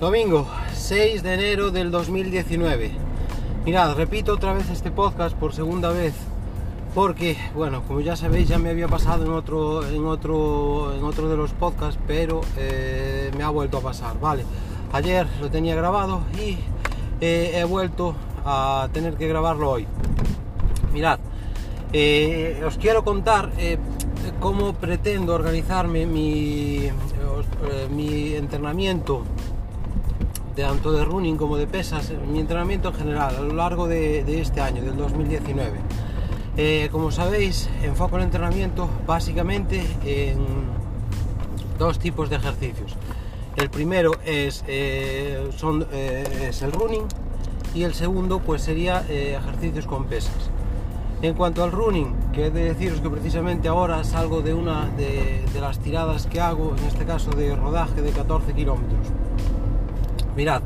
Domingo 6 de enero del 2019. Mirad, repito otra vez este podcast por segunda vez porque, bueno, como ya sabéis, ya me había pasado en otro, en otro, en otro de los podcasts, pero eh, me ha vuelto a pasar, ¿vale? Ayer lo tenía grabado y eh, he vuelto a tener que grabarlo hoy. Mirad, eh, os quiero contar cómo pretendo organizarme mi, mi entrenamiento tanto de running como de pesas, mi entrenamiento en general a lo largo de, este año, del 2019. Eh, como sabéis, enfoco el entrenamiento básicamente en dos tipos de ejercicios. El primero es, eh, eh, el running y el segundo pues sería ejercicios con pesas. En cuanto al running, que he de deciros que precisamente ahora salgo de una de, de las tiradas que hago, en este caso de rodaje de 14 kilómetros Mirad,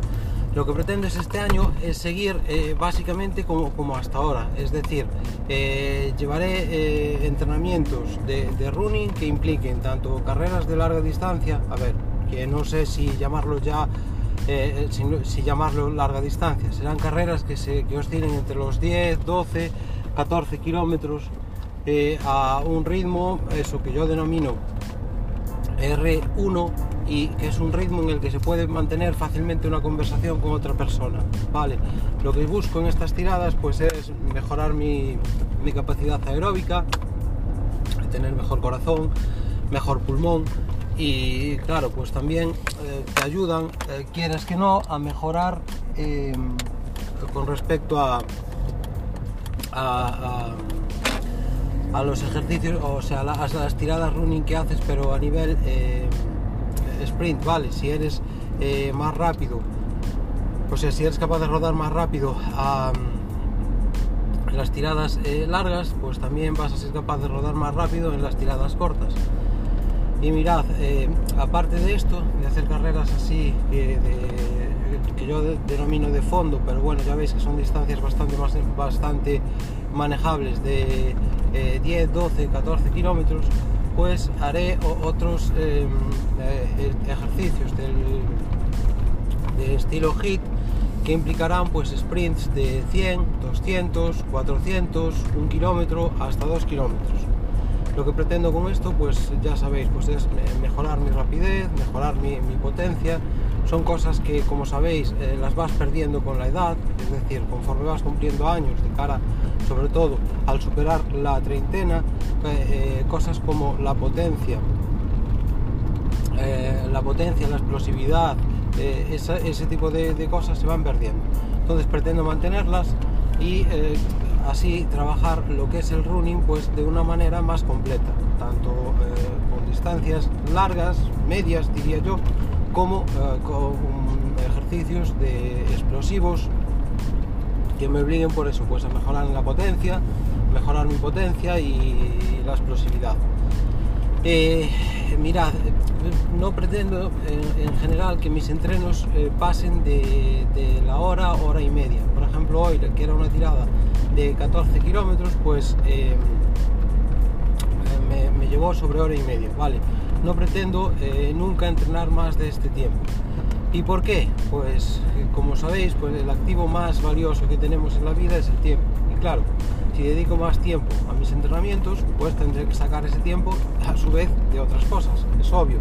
lo que pretendo este año es seguir eh, básicamente como, como, hasta ahora, es decir, eh, llevaré eh, entrenamientos de, running que impliquen tanto carreras de larga distancia, a ver, que no sé si llamarlo ya, si, llamarlo larga distancia, serán carreras que, se, que oscilen entre los 10, 12, 14 kilómetros a un ritmo, eso que yo denomino R1 y que es un ritmo en el que se puede mantener fácilmente una conversación con otra persona. Vale, lo que busco en estas tiradas pues es mejorar mi, capacidad aeróbica, tener mejor corazón, mejor pulmón y claro, pues también eh, te ayudan, eh, quieras que no, a mejorar eh, con respecto a, a, los ejercicios, o sea, a las, tiradas running que haces, pero a nivel sprint, vale, si eres eh, más rápido, o sea, si eres capaz de rodar más rápido a las tiradas eh, largas, pues también vas a ser capaz de rodar más rápido en las tiradas cortas. Y mirad, eh, aparte de esto, de hacer carreras así, que yo denomino de fondo, pero bueno, ya veis que son distancias bastante, más, bastante manejables, de 10, 12, 14 kilómetros, pues haré otros em, eh, ejercicios del, de estilo HIT que implicarán pues sprints de 100, 200, 400, 1 kilómetro hasta 2 kilómetros. Lo que pretendo con esto, pues ya sabéis, pues es mejorar mi rapidez, mejorar mi, potencia. Son cosas que, como sabéis, eh, las vas perdiendo con la edad, es decir, conforme vas cumpliendo años de cara, sobre todo al superar la treintena, eh, eh, cosas como la potencia, la potencia, la explosividad, ese tipo de, cosas se van perdiendo. Entonces pretendo mantenerlas y así trabajar lo que es el running pues de una manera más completa, tanto con distancias largas, medias diría yo, como eh, con ejercicios de explosivos que me obliguen por eso, pues a mejorar la potencia, mejorar mi potencia y la explosividad. Eh, mirad, no pretendo en, general que mis entrenos pasen de, la hora, hora y media. Por ejemplo, hoy, que era una tirada de 14 kilómetros, pues eh, me, llevó sobre hora y media, ¿vale? No pretendo eh, nunca entrenar más de este tiempo. ¿Y por qué? Pues como sabéis, pues el activo más valioso que tenemos en la vida es el tiempo. Y claro, si dedico más tiempo a mis entrenamientos, pues tendré que sacar ese tiempo a su vez de otras cosas, es obvio.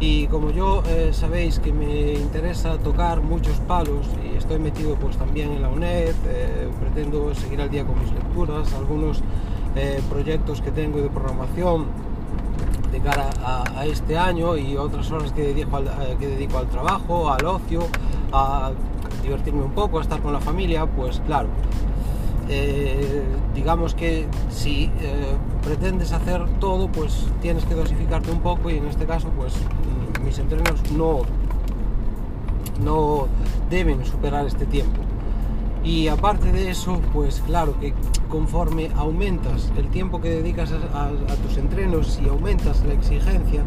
Y como yo eh, sabéis que me interesa tocar muchos palos y estoy metido pues también en la UNED, eh, pretendo seguir al día con mis lecturas, algunos eh, proyectos que tengo de programación de cara a, este año y otras horas que dedico, al, que dedico al trabajo, al ocio, a divertirme un poco, a estar con la familia, pues claro, digamos que si pretendes hacer todo, pues tienes que dosificarte un poco y en este caso, pues mm, mis entrenos no, no deben superar este tiempo. Y aparte de eso, pues claro que conforme aumentas el tiempo que dedicas a, tus entrenos y aumentas la exigencia,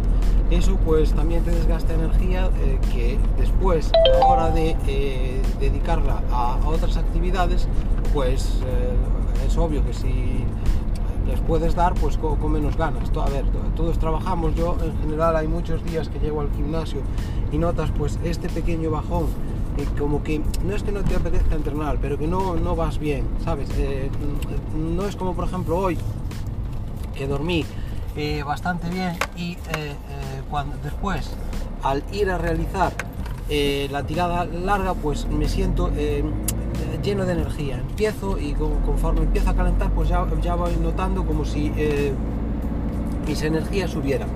eso pues también te desgasta energía eh, que después, a la hora de eh, dedicarla a, otras actividades, pues eh, es obvio que si puedes dar pues con, menos ganas. A ver, todos trabajamos, yo en general hay muchos días que llego al gimnasio y notas pues este pequeño bajón, eh, como que no es que no te apetezca entrenar, pero que no, no vas bien, ¿sabes? Eh, no es como por ejemplo hoy, que dormí eh, bastante bien y cuando después al ir a realizar la tirada larga pues me siento lleno de energía. Empiezo y conforme empiezo a calentar, pues ya, ya voy notando como si eh, mis energías subieran.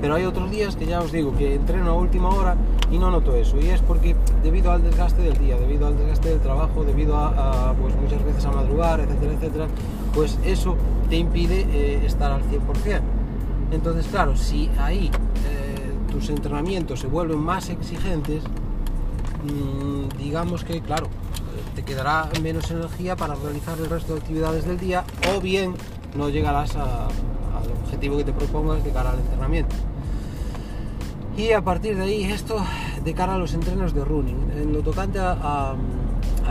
Pero hay otros días que ya os digo que entreno a última hora y no noto eso. Y es porque debido al desgaste del día, debido al desgaste del trabajo, debido a, pues muchas veces a madrugar, etcétera, etcétera, pues eso te impide eh, estar al 100%. Entonces, claro, si ahí eh, tus entrenamientos se vuelven más exigentes, mm, digamos que, claro, te quedará menos energía para realizar el resto de actividades del día o bien no llegarás al objetivo que te propongas de cara al entrenamiento. Y a partir de ahí esto de cara a los entrenos de running. En lo tocante al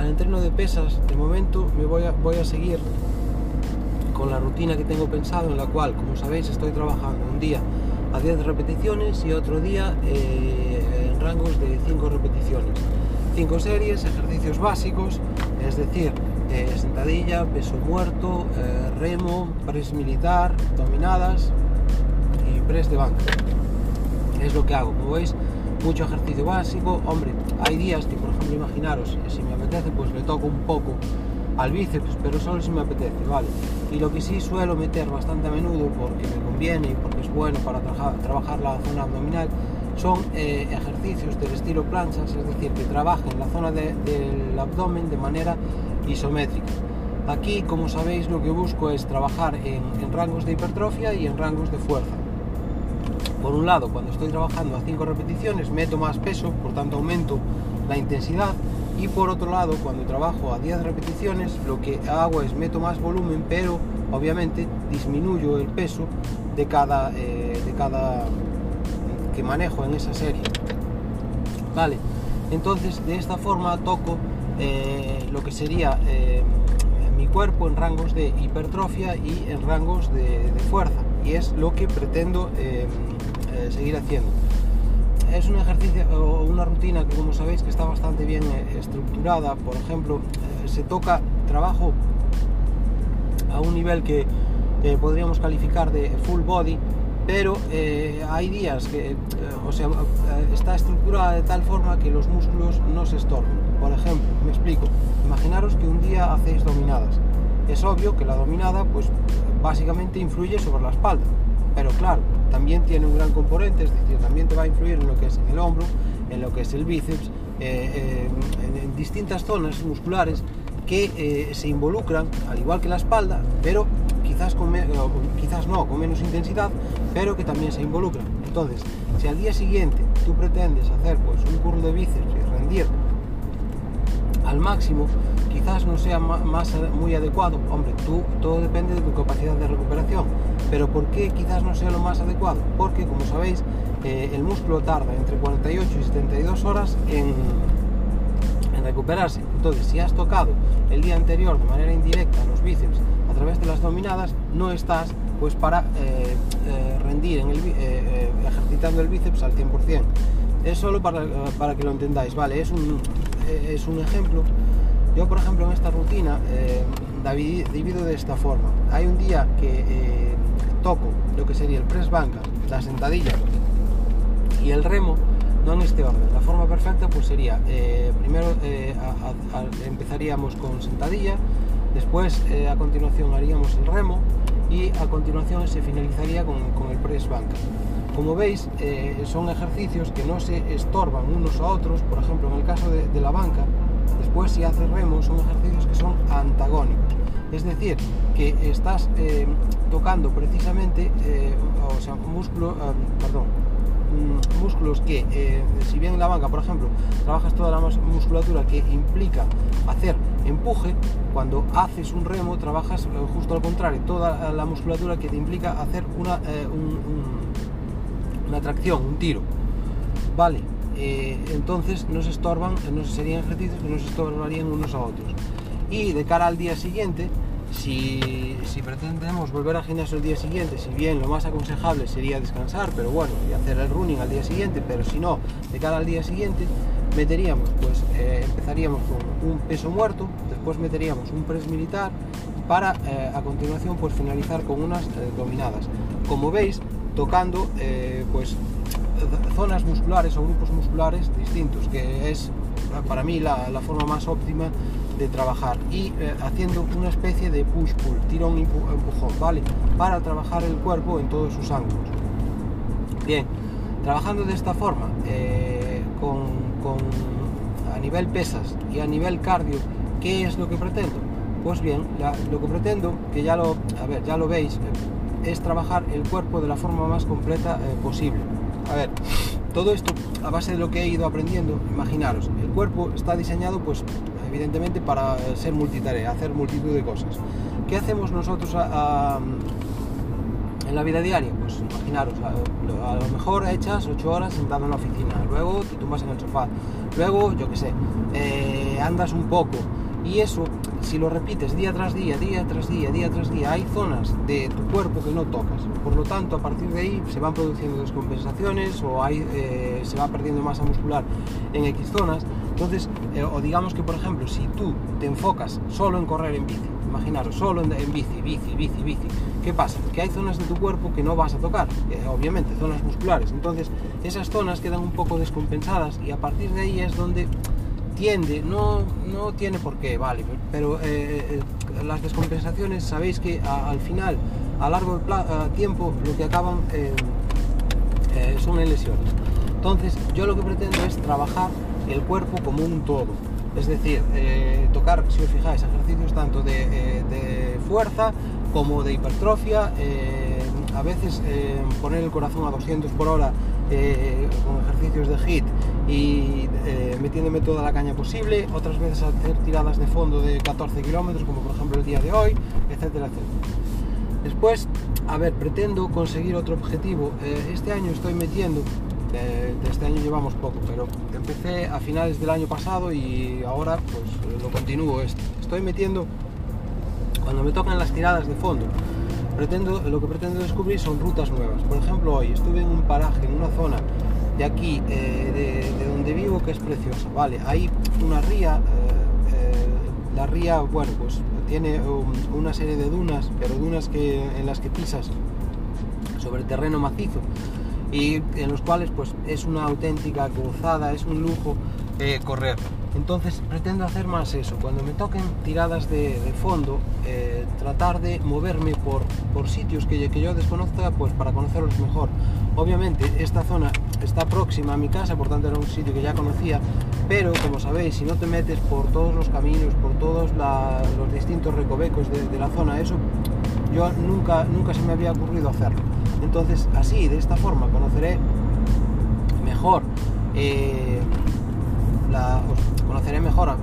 entreno de pesas, de momento me voy a, voy a seguir con la rutina que tengo pensado en la cual, como sabéis, estoy trabajando un día a 10 repeticiones y otro día eh, en rangos de 5 repeticiones cinco series, ejercicios básicos, es decir, eh, sentadilla, peso muerto, eh, remo, press militar, dominadas y press de banca. Es lo que hago, como veis, mucho ejercicio básico. Hombre, hay días que, por ejemplo, imaginaros, si me apetece, pues le toco un poco al bíceps, pero solo si me apetece, ¿vale? Y lo que sí suelo meter bastante a menudo, porque me conviene y porque es bueno para trabajar la zona abdominal, son eh, ejercicios del estilo planchas, es decir, que trabajen la zona del abdomen de manera isométrica. Aquí, como sabéis, lo que busco es trabajar en, rangos de hipertrofia y en rangos de fuerza. Por un lado, cuando estoy trabajando a 5 repeticiones, meto más peso, por tanto aumento la intensidad. Y por otro lado, cuando trabajo a 10 repeticiones, lo que hago es meto más volumen, pero obviamente disminuyo el peso de cada, eh, de cada que manejo en esa serie. Vale, entonces de esta forma toco eh, lo que sería eh, mi cuerpo en rangos de hipertrofia y en rangos de, fuerza. Y es lo que pretendo eh, seguir haciendo. Es un ejercicio o una rutina que como sabéis que está bastante bien estructurada. Por ejemplo, se toca trabajo a un nivel que podríamos calificar de full body pero eh, hay días que, eh, o sea, eh, está estructurada de tal forma que los músculos no se estorban. Por ejemplo, me explico, imaginaros que un día hacéis dominadas. Es obvio que la dominada, pues básicamente influye sobre la espalda, pero claro, también tiene un gran componente, es decir, también te va a influir en lo que es el hombro, en lo que es el bíceps, en, distintas zonas musculares que se involucran, al igual que la espalda, pero quizás, con quizás no, con menos intensidad, pero que también se involucran. Entonces, si al día siguiente tú pretendes hacer pues, un curl de bíceps y rendir al máximo, quizás no sea más, muy adecuado. Hombre, tú, todo depende de tu capacidad de recuperación. Pero ¿por qué quizás no sea lo más adecuado? Porque, como sabéis, eh, el músculo tarda entre 48 y 72 horas en, recuperarse. Entonces, si has tocado el día anterior de manera indirecta los bíceps través de las dominadas no estás pues para eh, eh, rendir en el, eh, ejercitando el bíceps al 100%. Es solo para, para que lo entendáis, ¿vale? Es un, es un ejemplo. Yo, por ejemplo, en esta rutina divido de esta forma. Hay un día que lo que sería el press banca, la sentadilla y el remo, no en este orden. La forma perfecta pues sería, primero empezaríamos con sentadilla, Después, eh, a continuación, haríamos el remo y a continuación se finalizaría con, el press banca. Como veis, eh, son ejercicios que no se estorban unos a otros. Por ejemplo, en el caso de, la banca, después si haces remo, son ejercicios que son antagónicos. Es decir, que estás eh, tocando precisamente, o sea, músculo, perdón, mm, músculos que, si bien en la banca, por ejemplo, trabajas toda la musculatura que implica hacer empuje, cuando haces un remo trabajas eh, justo al contrario, toda la musculatura que te implica hacer una, eh, una tracción, un tiro. Vale, eh, entonces no se estorban, no serían ejercicios que no se estorbarían unos a otros. Y de cara al día siguiente, Si, pretendemos volver al gimnasio el día siguiente, si bien lo más aconsejable sería descansar, pero bueno, y hacer el running al día siguiente, pero si no, de cara al día siguiente, meteríamos, pues eh, empezaríamos con un peso muerto, después meteríamos un press militar para eh, a continuación pues finalizar con unas eh, dominadas. Como veis, tocando pues zonas musculares o grupos musculares distintos, que es para mí la forma más óptima de trabajar y haciendo una especie de push-pull, tirón empujón, ¿vale? Para trabajar el cuerpo en todos sus ángulos. Bien, trabajando de esta forma, con a nivel pesas y a nivel cardio, ¿qué es lo que pretendo? Pues bien, lo que pretendo, que ya lo, a ver, ya lo veis, eh, es trabajar el cuerpo de la forma más completa eh, posible. A ver, todo esto a base de lo que he ido aprendiendo, imaginaros, el cuerpo está diseñado pues evidentemente para ser multitarea, hacer multitud de cosas. ¿Qué hacemos nosotros en la vida diaria, pues imaginaros, a, lo mejor echas 8 horas sentado en la oficina, luego te tumbas en el sofá, luego, yo qué sé, eh, andas un poco y eso, si lo repites día tras día, día tras día, día tras día, hay zonas de tu cuerpo que no tocas. Por lo tanto, a partir de ahí se van produciendo descompensaciones o eh, se va perdiendo masa muscular en X zonas. Entonces, eh, o digamos que, por ejemplo, si tú te enfocas solo en correr en bici, imaginaros, solo en, bici, bici, bici, bici. ¿Qué pasa? Que hay zonas de tu cuerpo que no vas a tocar, eh, obviamente, zonas musculares. Entonces, esas zonas quedan un poco descompensadas y a partir de ahí es donde tiende, no, no tiene por qué, vale, pero eh, eh, las descompensaciones sabéis que al final, a largo tiempo, lo que acaban son en lesiones. Entonces, yo lo que pretendo es trabajar el cuerpo como un todo es decir, eh, tocar, si os fijáis, ejercicios tanto de, eh, fuerza como de hipertrofia, eh, a veces poner el corazón a 200 por hora con ejercicios de HIT y metiéndome toda la caña posible, otras veces hacer tiradas de fondo de 14 kilómetros, como por ejemplo el día de hoy, etcétera, etcétera. Después, a ver, pretendo conseguir otro objetivo. este año estoy metiendo de, este año llevamos poco, pero empecé a finales del año pasado y ahora pues lo continúo. Estoy metiendo, cuando me tocan las tiradas de fondo, pretendo, lo que pretendo descubrir son rutas nuevas. Por ejemplo, hoy estuve en un paraje, en una zona de aquí, eh, de, donde vivo, que es preciosa. Vale, hay una ría, eh, eh, la ría, bueno, pues tiene una serie de dunas, pero dunas que, en las que pisas sobre terreno macizo y en los cuales pues es una auténtica gozada, es un lujo eh, correr. Entonces pretendo hacer más eso, cuando me toquen tiradas de, fondo, eh, tratar de moverme por, por sitios que, que yo desconozca pues para conocerlos mejor. Obviamente esta zona está próxima a mi casa, por tanto era un sitio que ya conocía, pero como sabéis, si no te metes por todos los caminos, por todos los distintos recovecos de, la zona, eso yo nunca, nunca se me había ocurrido hacerlo. Entonces, así, de esta forma, conoceré mejor, eh, la, conoceré mejor,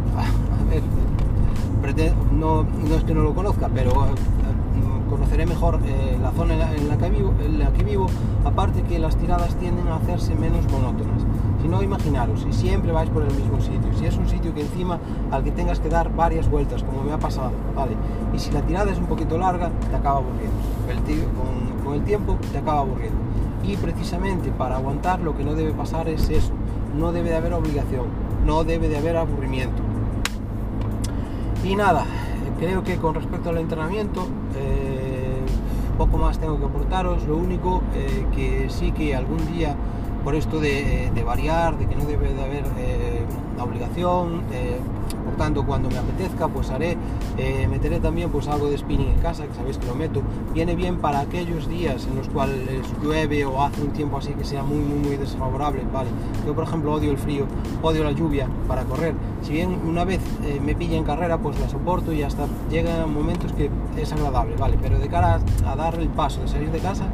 no, no, es que no lo conozca, pero eh, conoceré mejor eh, la zona en la, que vivo, en la que vivo, aparte que las tiradas tienden a hacerse menos monótonas. Si no, imaginaros, si siempre vais por el mismo sitio, si es un sitio que encima al que tengas que dar varias vueltas, como me ha pasado, ¿vale? Y si la tirada es un poquito larga, te acaba aburriendo. El con, con el tiempo te acaba aburriendo. Y precisamente para aguantar lo que no debe pasar es eso, no debe de haber obligación, no debe de haber aburrimiento. Y nada, creo que con respecto al entrenamiento, eh, poco más tengo que aportaros, lo único eh, que sí que algún día por esto de, variar, de que no debe de haber eh, obligación, eh, tanto cuando me apetezca pues haré, eh, meteré también pues algo de spinning en casa, que sabéis que lo meto, viene bien para aquellos días en los cuales llueve o hace un tiempo así que sea muy muy desfavorable, vale, yo por ejemplo odio el frío, odio la lluvia para correr, si bien una vez me pilla en carrera pues la soporto y hasta llegan momentos que es agradable, vale, pero de cara a, a dar el paso de salir de casa,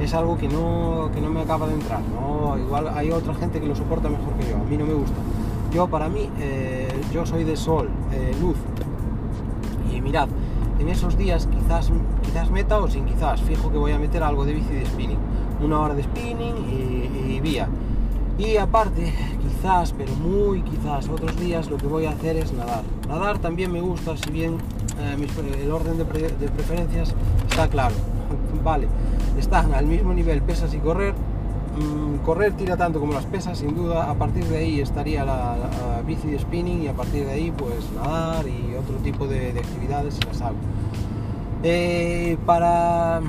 es algo que no, que no me acaba de entrar. ¿no? Igual hay otra gente que lo soporta mejor que yo, a mí no me gusta. Yo para mí, eh, yo soy de sol, eh, luz. Y mirad, en esos días quizás, quizás meta o sin quizás, fijo que voy a meter algo de bici de spinning. Una hora de spinning y, vía. Y aparte, quizás, pero muy quizás, otros días lo que voy a hacer es nadar. Nadar también me gusta, si bien eh, el orden de, preferencias está claro. Vale, están al mismo nivel pesas y correr. Mm, correr tira tanto como las pesas, sin duda. A partir de ahí estaría la, bici de spinning y a partir de ahí pues nadar y otro tipo de, actividades si las hago. Eh, para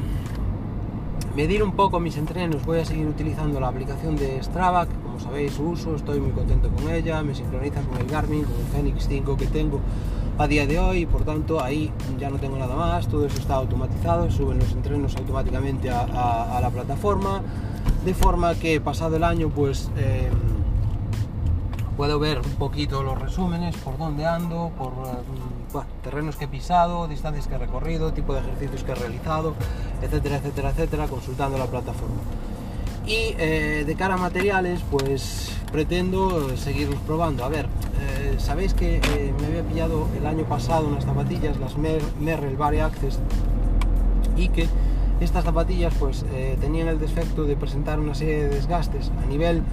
medir un poco mis entrenos voy a seguir utilizando la aplicación de Strava, que como sabéis uso, estoy muy contento con ella, me sincroniza con el Garmin, con el Fenix 5 que tengo a día de hoy, por tanto ahí ya no tengo nada más, todo eso está automatizado, suben los entrenos automáticamente a, la plataforma, de forma que pasado el año pues eh, puedo ver un poquito los resúmenes, por dónde ando, por eh, terrenos que he pisado, distancias que he recorrido, tipo de ejercicios que he realizado, etcétera, etcétera, etcétera, consultando la plataforma. Y eh, de cara a materiales, pues pretendo seguirlos probando. A ver, sabéis que me había pillado el año pasado unas zapatillas, las Merrell Vari Access, y que estas zapatillas pues tenían el defecto de presentar una serie de desgastes a nivel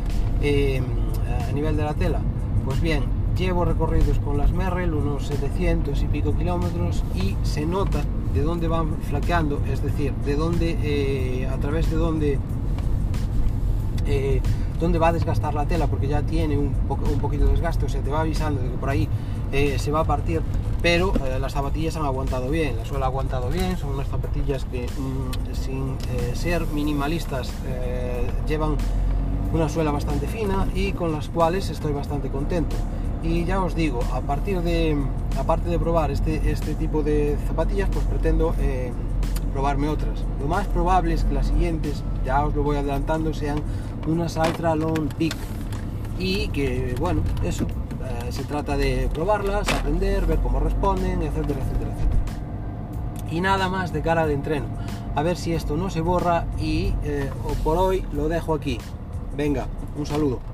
a nivel de la tela? Pues bien, llevo recorridos con las Merrell unos 700 y pico kilómetros y se nota de dónde van flaqueando, es decir, de dónde, eh, a través de dónde, eh, dónde va a desgastar la tela, porque ya tiene un, un poquito de desgaste, o sea, te va avisando de que por ahí eh, se va a partir, pero las zapatillas han aguantado bien, la suela ha aguantado bien, son unas zapatillas que mm, sin ser minimalistas llevan una suela bastante fina y con las cuales estoy bastante contento. Y ya os digo, a partir de, aparte de probar este, este tipo de zapatillas, pues pretendo eh, probarme otras. Lo más probable es que las siguientes, ya os lo voy adelantando, sean unas Ultra Long Peak. Y que, bueno, eso, eh, se trata de probarlas, aprender, ver cómo responden, etcétera, etcétera, etcétera. Y nada más de cara al entreno. A ver si esto no se borra y eh, por hoy lo dejo aquí. Venga, un saludo.